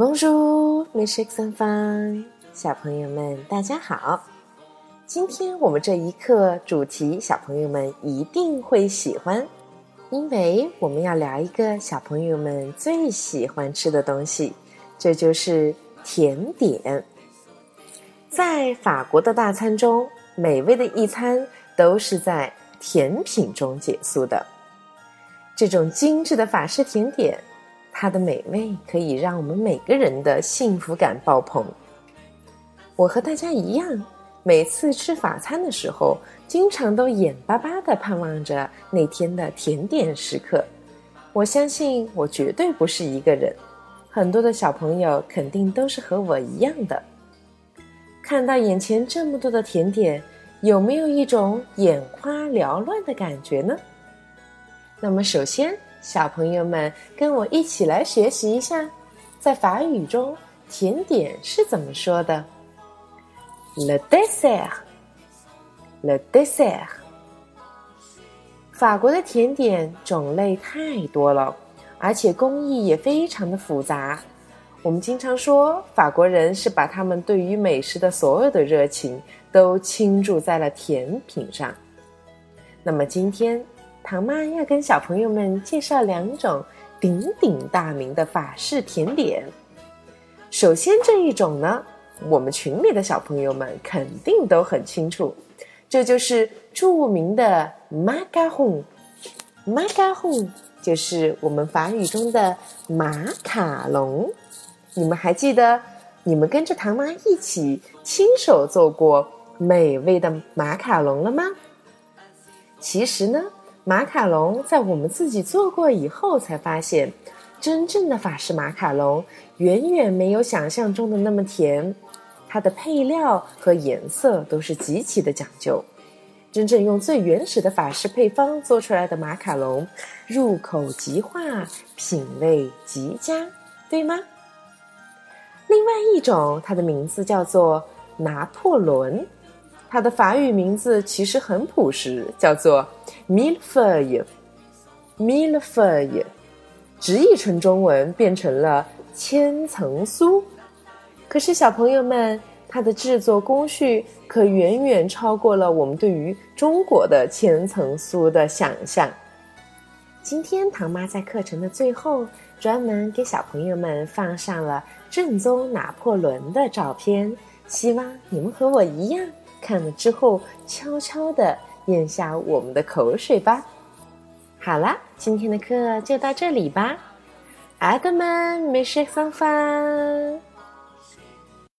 m i s h a k e some fun，小朋友们大家好。今天我们这一课主题，小朋友们一定会喜欢，因为我们要聊一个小朋友们最喜欢吃的东西，这就是甜点。在法国的大餐中，美味的一餐都是在甜品中结束的。这种精致的法式甜点。它的美味可以让我们每个人的幸福感爆棚。我和大家一样，每次吃法餐的时候，经常都眼巴巴的盼望着那天的甜点时刻。我相信我绝对不是一个人，很多的小朋友肯定都是和我一样的。看到眼前这么多的甜点，有没有一种眼花缭乱的感觉呢？那么首先。小朋友们，跟我一起来学习一下，在法语中甜点是怎么说的？Le dessert，le dessert。法国的甜点种类太多了，而且工艺也非常的复杂。我们经常说，法国人是把他们对于美食的所有的热情都倾注在了甜品上。那么今天。唐妈要跟小朋友们介绍两种鼎鼎大名的法式甜点。首先这一种呢，我们群里的小朋友们肯定都很清楚，这就是著名的 macaron。macaron 就是我们法语中的马卡龙。你们还记得你们跟着唐妈一起亲手做过美味的马卡龙了吗？其实呢。马卡龙在我们自己做过以后，才发现，真正的法式马卡龙远远没有想象中的那么甜。它的配料和颜色都是极其的讲究。真正用最原始的法式配方做出来的马卡龙，入口即化，品味极佳，对吗？另外一种，它的名字叫做拿破仑。它的法语名字其实很朴实，叫做 “millefeuille”，millefeuille，直译成中文变成了千层酥。可是小朋友们，它的制作工序可远远超过了我们对于中国的千层酥的想象。今天唐妈在课程的最后，专门给小朋友们放上了正宗拿破仑的照片，希望你们和我一样。看了之后，悄悄的咽下我们的口水吧。好啦，今天的课就到这里吧。阿德们，没事放饭。